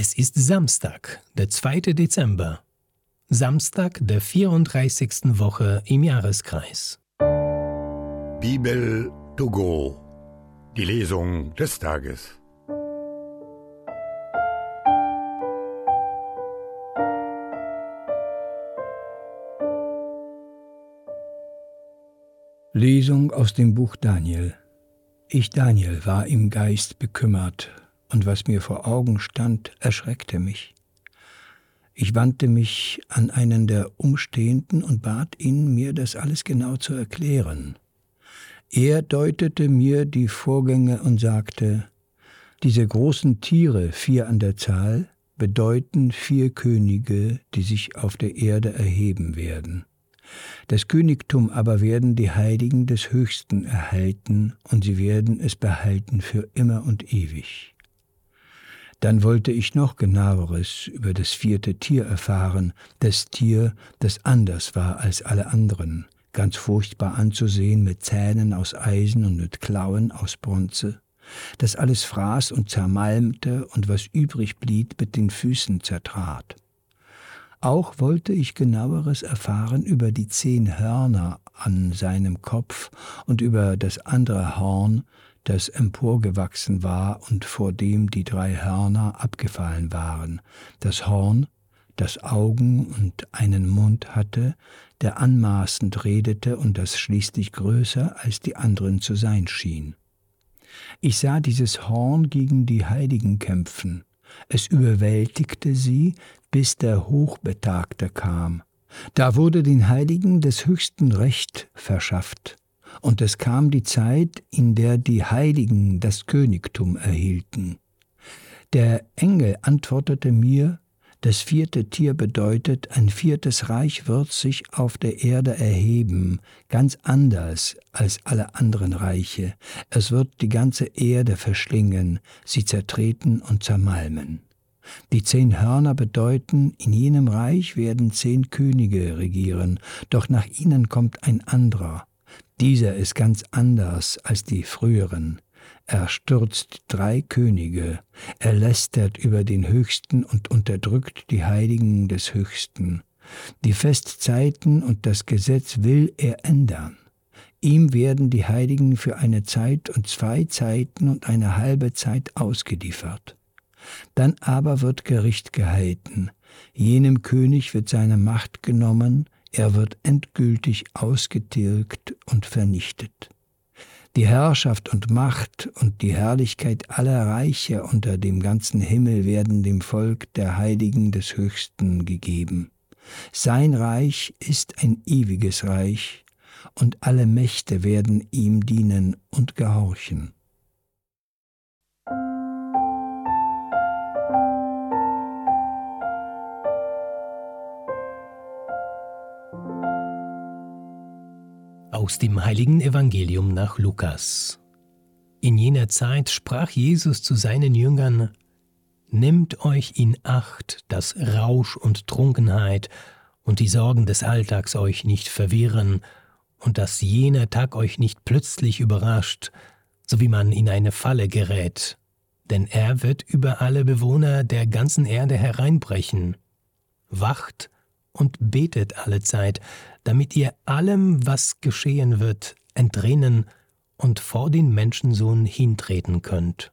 Es ist Samstag, der 2. Dezember. Samstag der 34. Woche im Jahreskreis. Bibel to go. Die Lesung des Tages. Lesung aus dem Buch Daniel. Ich Daniel war im Geist bekümmert und was mir vor Augen stand, erschreckte mich. Ich wandte mich an einen der Umstehenden und bat ihn, mir das alles genau zu erklären. Er deutete mir die Vorgänge und sagte, diese großen Tiere, vier an der Zahl, bedeuten vier Könige, die sich auf der Erde erheben werden. Das Königtum aber werden die Heiligen des Höchsten erhalten, und sie werden es behalten für immer und ewig. Dann wollte ich noch genaueres über das vierte Tier erfahren, das Tier, das anders war als alle anderen, ganz furchtbar anzusehen, mit Zähnen aus Eisen und mit Klauen aus Bronze, das alles fraß und zermalmte und was übrig blieb mit den Füßen zertrat. Auch wollte ich genaueres erfahren über die zehn Hörner an seinem Kopf und über das andere Horn, das emporgewachsen war und vor dem die drei Hörner abgefallen waren, das Horn, das Augen und einen Mund hatte, der anmaßend redete und das schließlich größer als die anderen zu sein schien. Ich sah dieses Horn gegen die Heiligen kämpfen, es überwältigte sie, bis der Hochbetagte kam. Da wurde den Heiligen des höchsten Recht verschafft, und es kam die Zeit, in der die Heiligen das Königtum erhielten. Der Engel antwortete mir, das vierte Tier bedeutet, ein viertes Reich wird sich auf der Erde erheben, ganz anders als alle anderen Reiche. Es wird die ganze Erde verschlingen, sie zertreten und zermalmen. Die zehn Hörner bedeuten, in jenem Reich werden zehn Könige regieren, doch nach ihnen kommt ein anderer, dieser ist ganz anders als die früheren. Er stürzt drei Könige, er lästert über den Höchsten und unterdrückt die Heiligen des Höchsten. Die Festzeiten und das Gesetz will er ändern. Ihm werden die Heiligen für eine Zeit und zwei Zeiten und eine halbe Zeit ausgeliefert. Dann aber wird Gericht gehalten, jenem König wird seine Macht genommen, er wird endgültig ausgetilgt und vernichtet. Die Herrschaft und Macht und die Herrlichkeit aller Reiche unter dem ganzen Himmel werden dem Volk der Heiligen des Höchsten gegeben. Sein Reich ist ein ewiges Reich, und alle Mächte werden ihm dienen und gehorchen. Aus dem heiligen Evangelium nach Lukas. In jener Zeit sprach Jesus zu seinen Jüngern, Nimmt euch in Acht, dass Rausch und Trunkenheit und die Sorgen des Alltags euch nicht verwirren und dass jener Tag euch nicht plötzlich überrascht, so wie man in eine Falle gerät, denn er wird über alle Bewohner der ganzen Erde hereinbrechen. Wacht und betet allezeit, damit ihr allem, was geschehen wird, entrinnen und vor den Menschensohn hintreten könnt.